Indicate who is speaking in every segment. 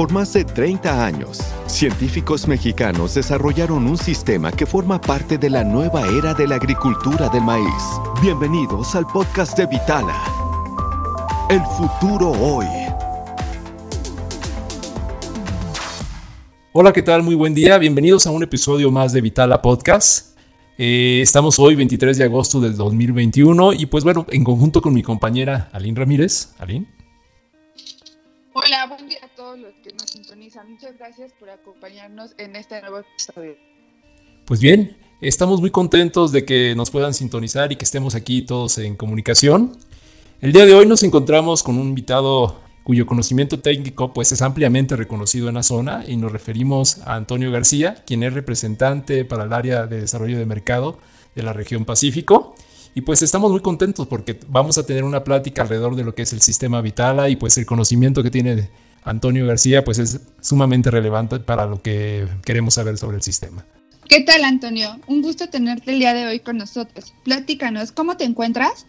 Speaker 1: Por más de 30 años, científicos mexicanos desarrollaron un sistema que forma parte de la nueva era de la agricultura del maíz. Bienvenidos al podcast de Vitala. El futuro hoy.
Speaker 2: Hola, ¿qué tal? Muy buen día. Bienvenidos a un episodio más de Vitala Podcast. Eh, estamos hoy 23 de agosto del 2021 y pues bueno, en conjunto con mi compañera Aline Ramírez. Aline.
Speaker 3: Hola, buen día a todos los que nos sintonizan. Muchas gracias por acompañarnos en este nuevo episodio.
Speaker 2: Pues bien, estamos muy contentos de que nos puedan sintonizar y que estemos aquí todos en comunicación. El día de hoy nos encontramos con un invitado cuyo conocimiento técnico pues es ampliamente reconocido en la zona y nos referimos a Antonio García, quien es representante para el área de desarrollo de mercado de la región Pacífico. Y pues estamos muy contentos porque vamos a tener una plática alrededor de lo que es el sistema Vitala y pues el conocimiento que tiene Antonio García pues es sumamente relevante para lo que queremos saber sobre el sistema.
Speaker 3: ¿Qué tal Antonio? Un gusto tenerte el día de hoy con nosotros. Platícanos, ¿cómo te encuentras?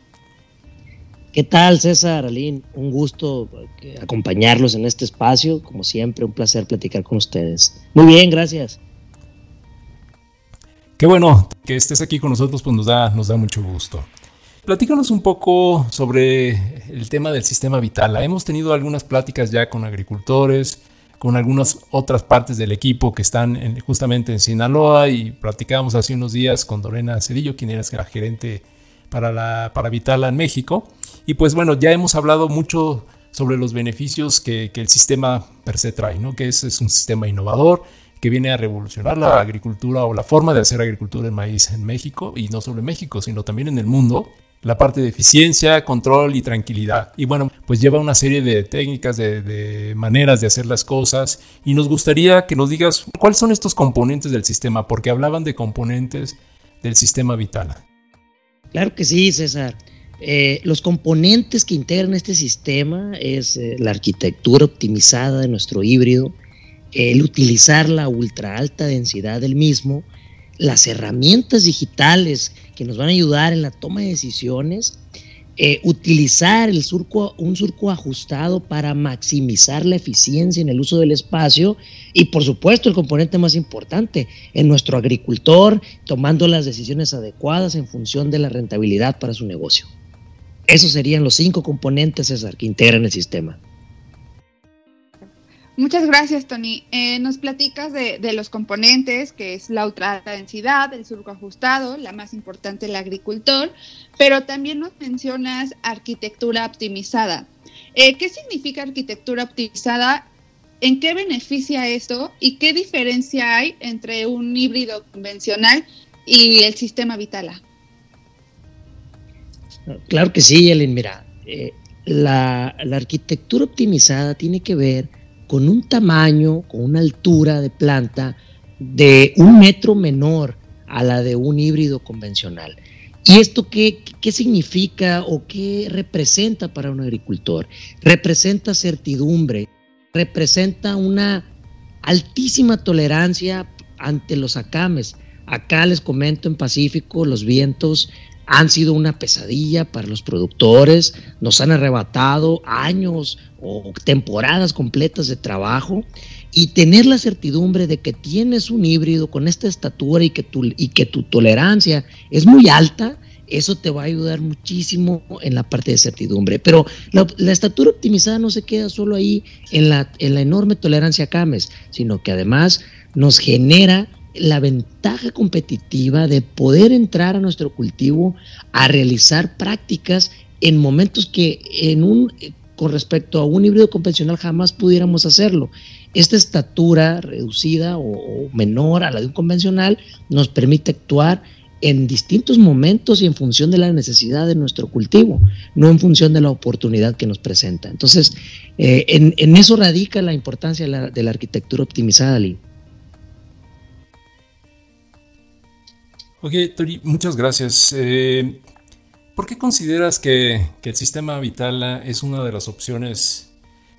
Speaker 4: ¿Qué tal, César, Aline? Un gusto eh, acompañarlos en este espacio. Como siempre, un placer platicar con ustedes. Muy bien, gracias.
Speaker 2: Qué bueno que estés aquí con nosotros, pues nos da, nos da mucho gusto. Platícanos un poco sobre el tema del sistema Vitala. Hemos tenido algunas pláticas ya con agricultores, con algunas otras partes del equipo que están justamente en Sinaloa y platicábamos hace unos días con Dorena Cedillo, quien era la gerente para, la, para Vitala en México. Y pues bueno, ya hemos hablado mucho sobre los beneficios que, el sistema per se trae, ¿no? que es un sistema innovador que viene a revolucionar la agricultura o la forma de hacer agricultura en maíz en México, y no solo en México, sino también en el mundo, la parte de eficiencia, control y tranquilidad. Y bueno, pues lleva una serie de técnicas, de, de, maneras de hacer las cosas, y nos gustaría que nos digas cuáles son estos componentes del sistema, porque hablaban de componentes del sistema Vitala.
Speaker 4: Claro que sí, César. Eh, los componentes que integran este sistema es eh, la arquitectura optimizada de nuestro híbrido, el utilizar la ultra alta densidad del mismo, las herramientas digitales que nos van a ayudar en la toma de decisiones, eh, utilizar el surco, un surco ajustado para maximizar la eficiencia en el uso del espacio y por supuesto el componente más importante, en nuestro agricultor tomando las decisiones adecuadas en función de la rentabilidad para su negocio. Esos serían los cinco componentes, César, que integran el sistema.
Speaker 3: Muchas gracias, Tony. Eh, nos platicas de, los componentes, que es la ultra alta densidad, el surco ajustado, la más importante, el agricultor, pero también nos mencionas arquitectura optimizada. Eh, ¿Qué significa arquitectura optimizada? ¿En qué beneficia esto? ¿Y qué diferencia hay entre un híbrido convencional y el sistema Vitala?
Speaker 4: Claro que sí, Ellen. Mira, eh, la, arquitectura optimizada tiene que ver con un tamaño, con una altura de planta de un metro menor a la de un híbrido convencional. ¿Y esto qué, qué significa o qué representa para un agricultor? Representa certidumbre, representa una altísima tolerancia ante los acames. Acá les comento en Pacífico, los vientos han sido una pesadilla para los productores, nos han arrebatado años o temporadas completas de trabajo y tener la certidumbre de que tienes un híbrido con esta estatura y que tu, y que tu tolerancia es muy alta, eso te va a ayudar muchísimo en la parte de certidumbre. Pero la, estatura optimizada no se queda solo ahí en la, en la enorme tolerancia a CAMES, sino que además nos genera la ventaja competitiva de poder entrar a nuestro cultivo a realizar prácticas en momentos que en un con respecto a un híbrido convencional jamás pudiéramos hacerlo. Esta estatura reducida o, menor a la de un convencional nos permite actuar en distintos momentos y en función de la necesidad de nuestro cultivo, no en función de la oportunidad que nos presenta. Entonces, eh, en, eso radica la importancia de la, de la arquitectura optimizada, Lee.
Speaker 2: Ok, Tori, muchas gracias. Eh, ¿Por qué consideras que, el sistema Vitala es una de las opciones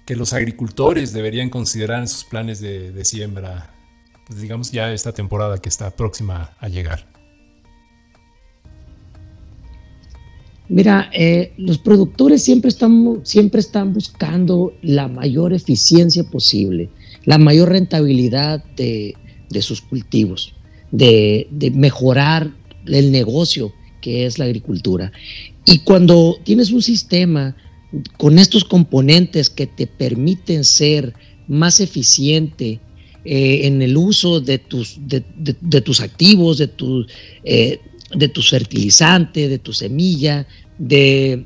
Speaker 2: que los agricultores deberían considerar en sus planes de, siembra, pues digamos ya esta temporada que está próxima a llegar?
Speaker 4: Mira, eh, los productores siempre están, siempre están buscando la mayor eficiencia posible, la mayor rentabilidad de, sus cultivos, de, mejorar el negocio que es la agricultura. Y cuando tienes un sistema con estos componentes que te permiten ser más eficiente eh, en el uso de tus, de, tus activos, de, tu, eh, de tu fertilizante, de tu semilla, de,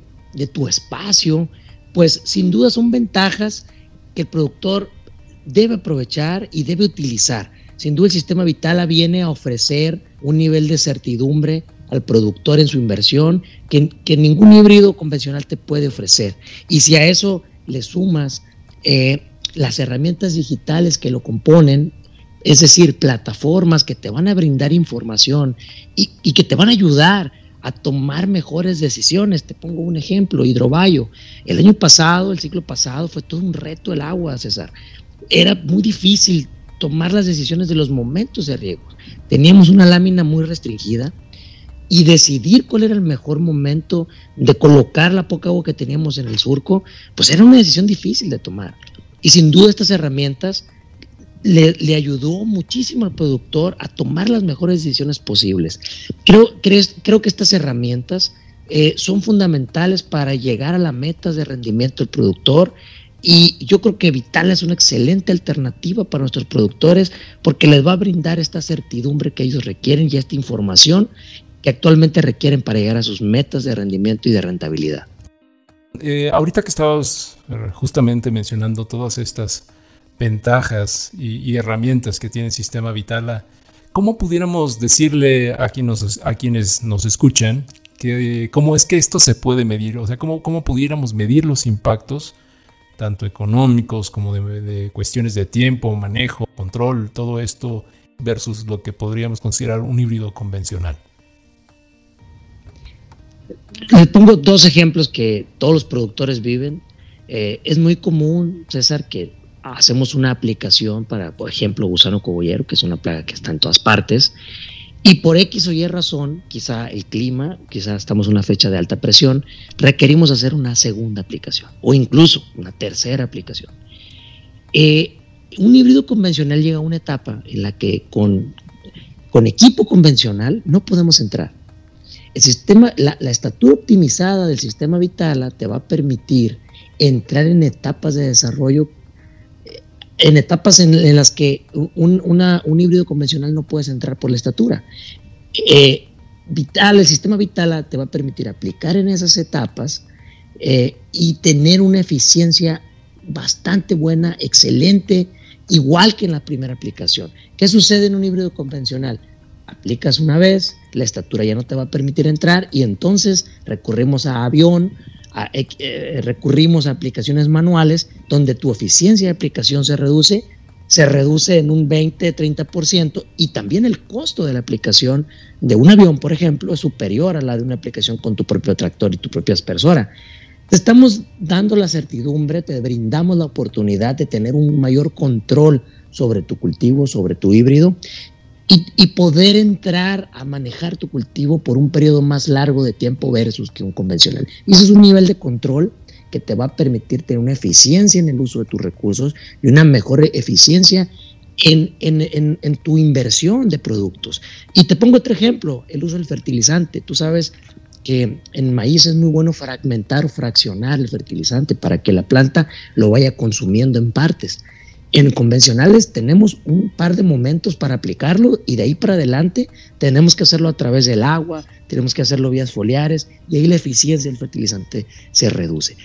Speaker 4: tu espacio, pues sin duda son ventajas que el productor debe aprovechar y debe utilizar. Sin duda el sistema Vitala viene a ofrecer un nivel de certidumbre al productor en su inversión que, ningún híbrido convencional te puede ofrecer. Y si a eso le sumas eh, las herramientas digitales que lo componen, es decir, plataformas que te van a brindar información y, y que te van a ayudar a tomar mejores decisiones. Te pongo un ejemplo, hidrobayo. El año pasado, el ciclo pasado, fue todo un reto el agua, César. Era muy difícil tomar las decisiones de los momentos de riego. Teníamos una lámina muy restringida y decidir cuál era el mejor momento de colocar la poca agua que teníamos en el surco, pues era una decisión difícil de tomar. Y sin duda estas herramientas le, ayudó muchísimo al productor a tomar las mejores decisiones posibles. Creo, creo que estas herramientas eh, son fundamentales para llegar a las metas de rendimiento del productor y yo creo que Vital es una excelente alternativa para nuestros productores porque les va a brindar esta certidumbre que ellos requieren y esta información que actualmente requieren para llegar a sus metas de rendimiento y de rentabilidad.
Speaker 2: Eh, ahorita que estabas eh, justamente mencionando todas estas ventajas y, herramientas que tiene el sistema Vitala, ¿cómo pudiéramos decirle a, a quienes nos escuchan que cómo es que esto se puede medir? O sea, ¿cómo, cómo pudiéramos medir los impactos, tanto económicos como de, cuestiones de tiempo, manejo, control, todo esto versus lo que podríamos considerar un híbrido convencional?
Speaker 4: Les pongo dos ejemplos que todos los productores viven. Eh, es muy común, César, que hacemos una aplicación para, por ejemplo, gusano cogollero, que es una plaga que está en todas partes, y por X o Y razón, quizá el clima, quizá estamos en una fecha de alta presión, requerimos hacer una segunda aplicación o incluso una tercera aplicación. Eh, un híbrido convencional llega a una etapa en la que con, con equipo convencional no podemos entrar. El sistema, la, la estatura optimizada del sistema Vitala te va a permitir entrar en etapas de desarrollo en etapas en, las que un, híbrido convencional no puedes entrar por la estatura. Eh, vital, el sistema vital te va a permitir aplicar en esas etapas eh, y tener una eficiencia bastante buena, excelente, igual que en la primera aplicación. ¿Qué sucede en un híbrido convencional? Aplicas una vez, la estatura ya no te va a permitir entrar y entonces recurrimos a avión, eh, recurrimos a aplicaciones manuales donde tu eficiencia de aplicación se reduce, se reduce en un 20-30% y también el costo de la aplicación de un avión, por ejemplo, es superior a la de una aplicación con tu propio tractor y tu propia aspersora. Te estamos dando la certidumbre, te brindamos la oportunidad de tener un mayor control sobre tu cultivo, sobre tu híbrido y, poder entrar a manejar tu cultivo por un periodo más largo de tiempo versus que un convencional. Y eso es un nivel de control que te va a permitir tener una eficiencia en el uso de tus recursos y una mejor eficiencia en, en, en, tu inversión de productos. Y te pongo otro ejemplo, el uso del fertilizante. Tú sabes que en maíz es muy bueno fragmentar o fraccionar el fertilizante para que la planta lo vaya consumiendo en partes. En convencionales tenemos un par de momentos para aplicarlo y de ahí para adelante tenemos que hacerlo a través del agua, tenemos que hacerlo vías foliares y ahí la eficiencia del fertilizante se reduce.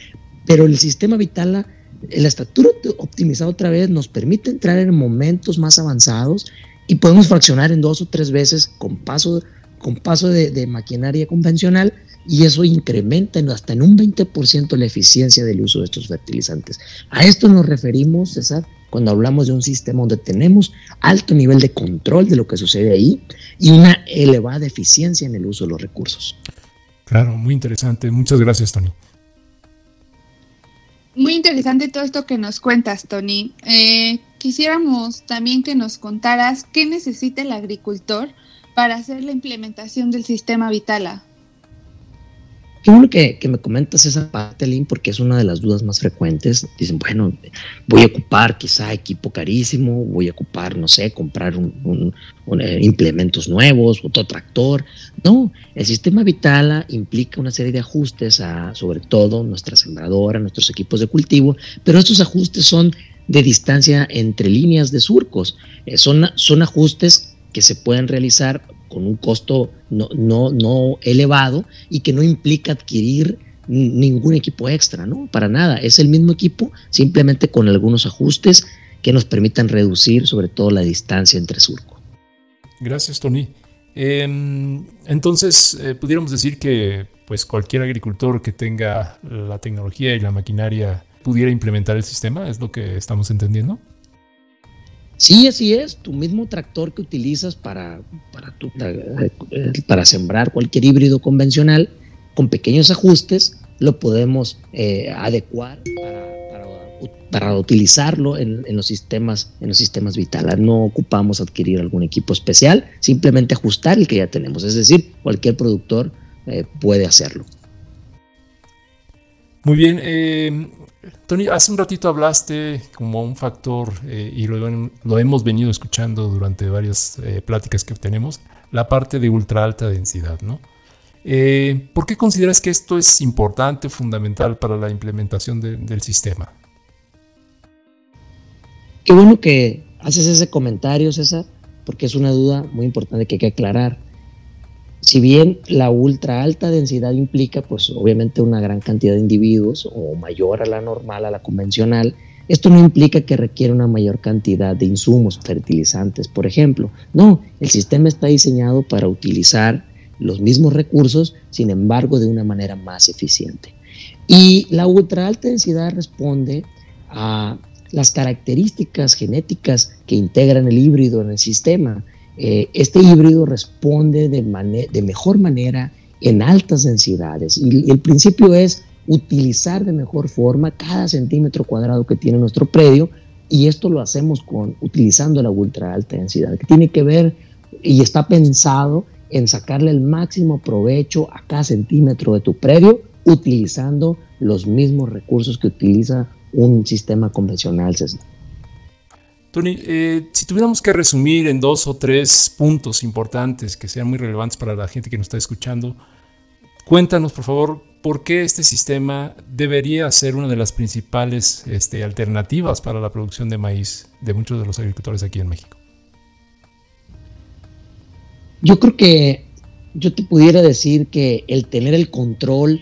Speaker 4: Pero el sistema Vitala, la estatura optimizada otra vez nos permite entrar en momentos más avanzados y podemos fraccionar en dos o tres veces con paso, con paso de, de maquinaria convencional y eso incrementa hasta en un 20% la eficiencia del uso de estos fertilizantes. A esto nos referimos, César, cuando hablamos de un sistema donde tenemos alto nivel de control de lo que sucede ahí y una elevada eficiencia en el uso de los recursos.
Speaker 2: Claro, muy interesante. Muchas gracias, Tony.
Speaker 3: Muy interesante todo esto que nos cuentas, Tony. Eh, quisiéramos también que nos contaras qué necesita el agricultor para hacer la implementación del sistema Vitala.
Speaker 4: Qué bueno que, me comentas esa parte, Lynn, porque es una de las dudas más frecuentes. Dicen, bueno, voy a ocupar quizá equipo carísimo, voy a ocupar, no sé, comprar un, eh, implementos nuevos, otro tractor. No, el sistema Vitala implica una serie de ajustes a, sobre todo, nuestra sembradora, nuestros equipos de cultivo, pero estos ajustes son de distancia entre líneas de surcos. Eh, son, son ajustes que se pueden realizar con un costo no, no, no elevado y que no implica adquirir ningún equipo extra, ¿no? Para nada, es el mismo equipo, simplemente con algunos ajustes que nos permitan reducir sobre todo la distancia entre surcos.
Speaker 2: Gracias, Tony. Em, entonces, eh, pudiéramos decir que pues cualquier agricultor que tenga la tecnología y la maquinaria pudiera implementar el sistema, es lo que estamos entendiendo.
Speaker 4: Sí, así es. Tu mismo tractor que utilizas para, para, eh, para sembrar cualquier híbrido convencional, con pequeños ajustes, lo podemos eh, adecuar para, utilizarlo en, los sistemas, en los sistemas vitales. No ocupamos adquirir algún equipo especial, simplemente ajustar el que ya tenemos. Es decir, cualquier productor eh, puede hacerlo.
Speaker 2: Muy bien. Tony, hace un ratito hablaste como un factor, eh, y lo, hemos venido escuchando durante varias eh, pláticas que tenemos, la parte de ultra alta densidad, ¿no? Eh, ¿Por qué consideras que esto es importante, fundamental para la implementación del sistema?
Speaker 4: Qué bueno que haces ese comentario, César, porque es una duda muy importante que hay que aclarar si bien la ultra alta densidad implica, pues obviamente una gran cantidad de individuos o mayor a la normal, a la convencional, esto no implica que requiera una mayor cantidad de insumos fertilizantes, por ejemplo. No, el sistema está diseñado para utilizar los mismos recursos, sin embargo, de una manera más eficiente. Y la ultra alta densidad responde a las características genéticas que integran el híbrido en el sistema. Eh, este híbrido responde de, de, mejor manera en altas densidades y, el principio es utilizar de mejor forma cada centímetro cuadrado que tiene nuestro predio y esto lo hacemos con utilizando la ultra alta densidad que tiene que ver y está pensado en sacarle el máximo provecho a cada centímetro de tu predio utilizando los mismos recursos que utiliza un sistema convencional.
Speaker 2: Tony, eh, si tuviéramos que resumir en dos o tres puntos importantes que sean muy relevantes para la gente que nos está escuchando, cuéntanos por favor por qué este sistema debería ser una de las principales este, alternativas para la producción de maíz de muchos de los agricultores aquí en México.
Speaker 4: Yo creo que yo te pudiera decir que el tener el control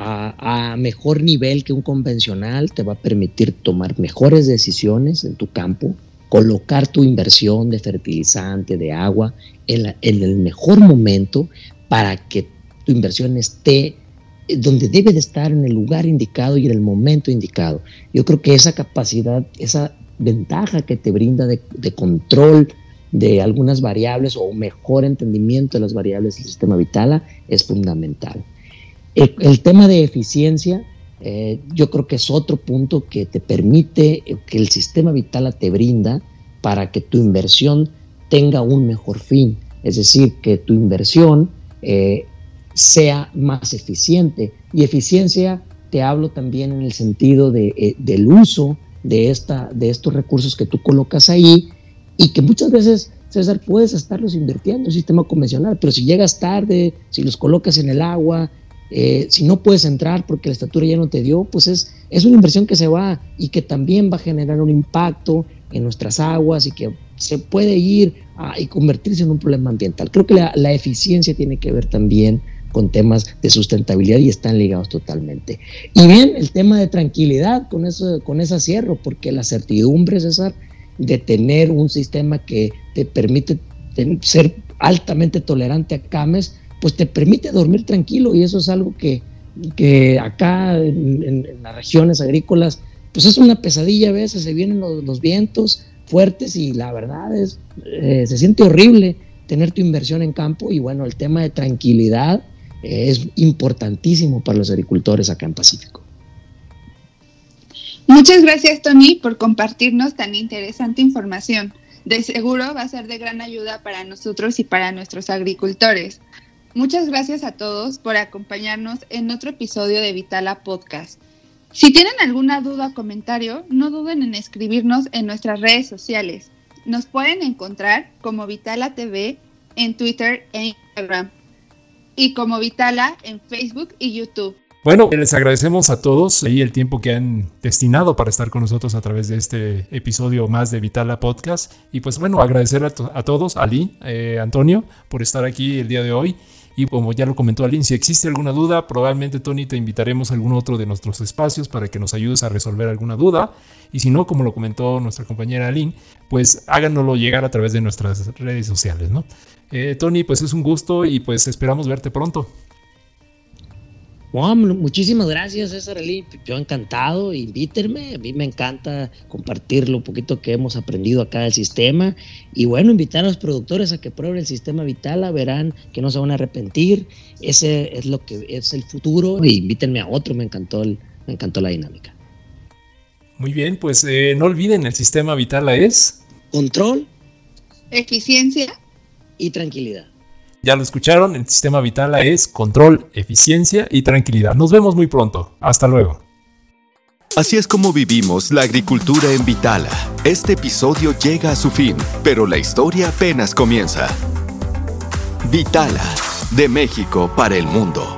Speaker 4: a, mejor nivel que un convencional, te va a permitir tomar mejores decisiones en tu campo, colocar tu inversión de fertilizante, de agua, en, el mejor momento para que tu inversión esté donde debe de estar en el lugar indicado y en el momento indicado. Yo creo que esa capacidad, esa ventaja que te brinda de, de, control de algunas variables o mejor entendimiento de las variables del sistema Vitala es fundamental. El, tema de eficiencia, eh, yo creo que es otro punto que te permite, eh, que el sistema vital te brinda para que tu inversión tenga un mejor fin. Es decir, que tu inversión eh, sea más eficiente. Y eficiencia te hablo también en el sentido de, del uso de, esta, de estos recursos que tú colocas ahí y que muchas veces, César, puedes estarlos invirtiendo en el sistema convencional, pero si llegas tarde, si los colocas en el agua, eh, si no puedes entrar porque la estatura ya no te dio, pues es, es una inversión que se va y que también va a generar un impacto en nuestras aguas y que se puede ir y convertirse en un problema ambiental. Creo que la, eficiencia tiene que ver también con temas de sustentabilidad y están ligados totalmente. Y bien, el tema de tranquilidad, con eso, con esa cierro, porque la certidumbre, César, de tener un sistema que te permite ser altamente tolerante a CAMES, pues te permite dormir tranquilo y eso es algo que, acá en, las regiones agrícolas, pues es una pesadilla a veces, se vienen los, vientos fuertes y la verdad es, eh, se siente horrible tener tu inversión en campo y bueno, el tema de tranquilidad eh, es importantísimo para los agricultores acá en Pacífico.
Speaker 3: Muchas gracias Tony por compartirnos tan interesante información. De seguro va a ser de gran ayuda para nosotros y para nuestros agricultores. Muchas gracias a todos por acompañarnos en otro episodio de Vitala Podcast. Si tienen alguna duda o comentario, no duden en escribirnos en nuestras redes sociales. Nos pueden encontrar como Vitala TV en Twitter e Instagram y como Vitala en Facebook y YouTube.
Speaker 2: Bueno, les agradecemos a todos ahí el tiempo que han destinado para estar con nosotros a través de este episodio más de Vitala Podcast. Y pues bueno, agradecer a, todos, a Ali, eh, Antonio, por estar aquí el día de hoy. Y como ya lo comentó Aline, si existe alguna duda, probablemente Tony te invitaremos a algún otro de nuestros espacios para que nos ayudes a resolver alguna duda. Y si no, como lo comentó nuestra compañera Aline, pues háganoslo llegar a través de nuestras redes sociales, ¿no? Eh, Tony, pues es un gusto y pues esperamos verte pronto
Speaker 4: muchísimas gracias, César Ali. Yo encantado, invítenme. A mí me encanta compartir lo poquito que hemos aprendido acá del sistema. Y bueno, invitar a los productores a que prueben el sistema Vitala, verán que no se van a arrepentir. Ese es lo que es el futuro. Y invítenme a otro, me encantó, me encantó la dinámica.
Speaker 2: Muy bien, pues eh, no olviden, el sistema Vitala es...
Speaker 4: Control.
Speaker 3: Eficiencia.
Speaker 4: Y tranquilidad.
Speaker 2: Ya lo escucharon, el sistema Vitala es control, eficiencia y tranquilidad. Nos vemos muy pronto. Hasta luego.
Speaker 1: Así es como vivimos la agricultura en Vitala. Este episodio llega a su fin, pero la historia apenas comienza. Vitala, de México para el mundo.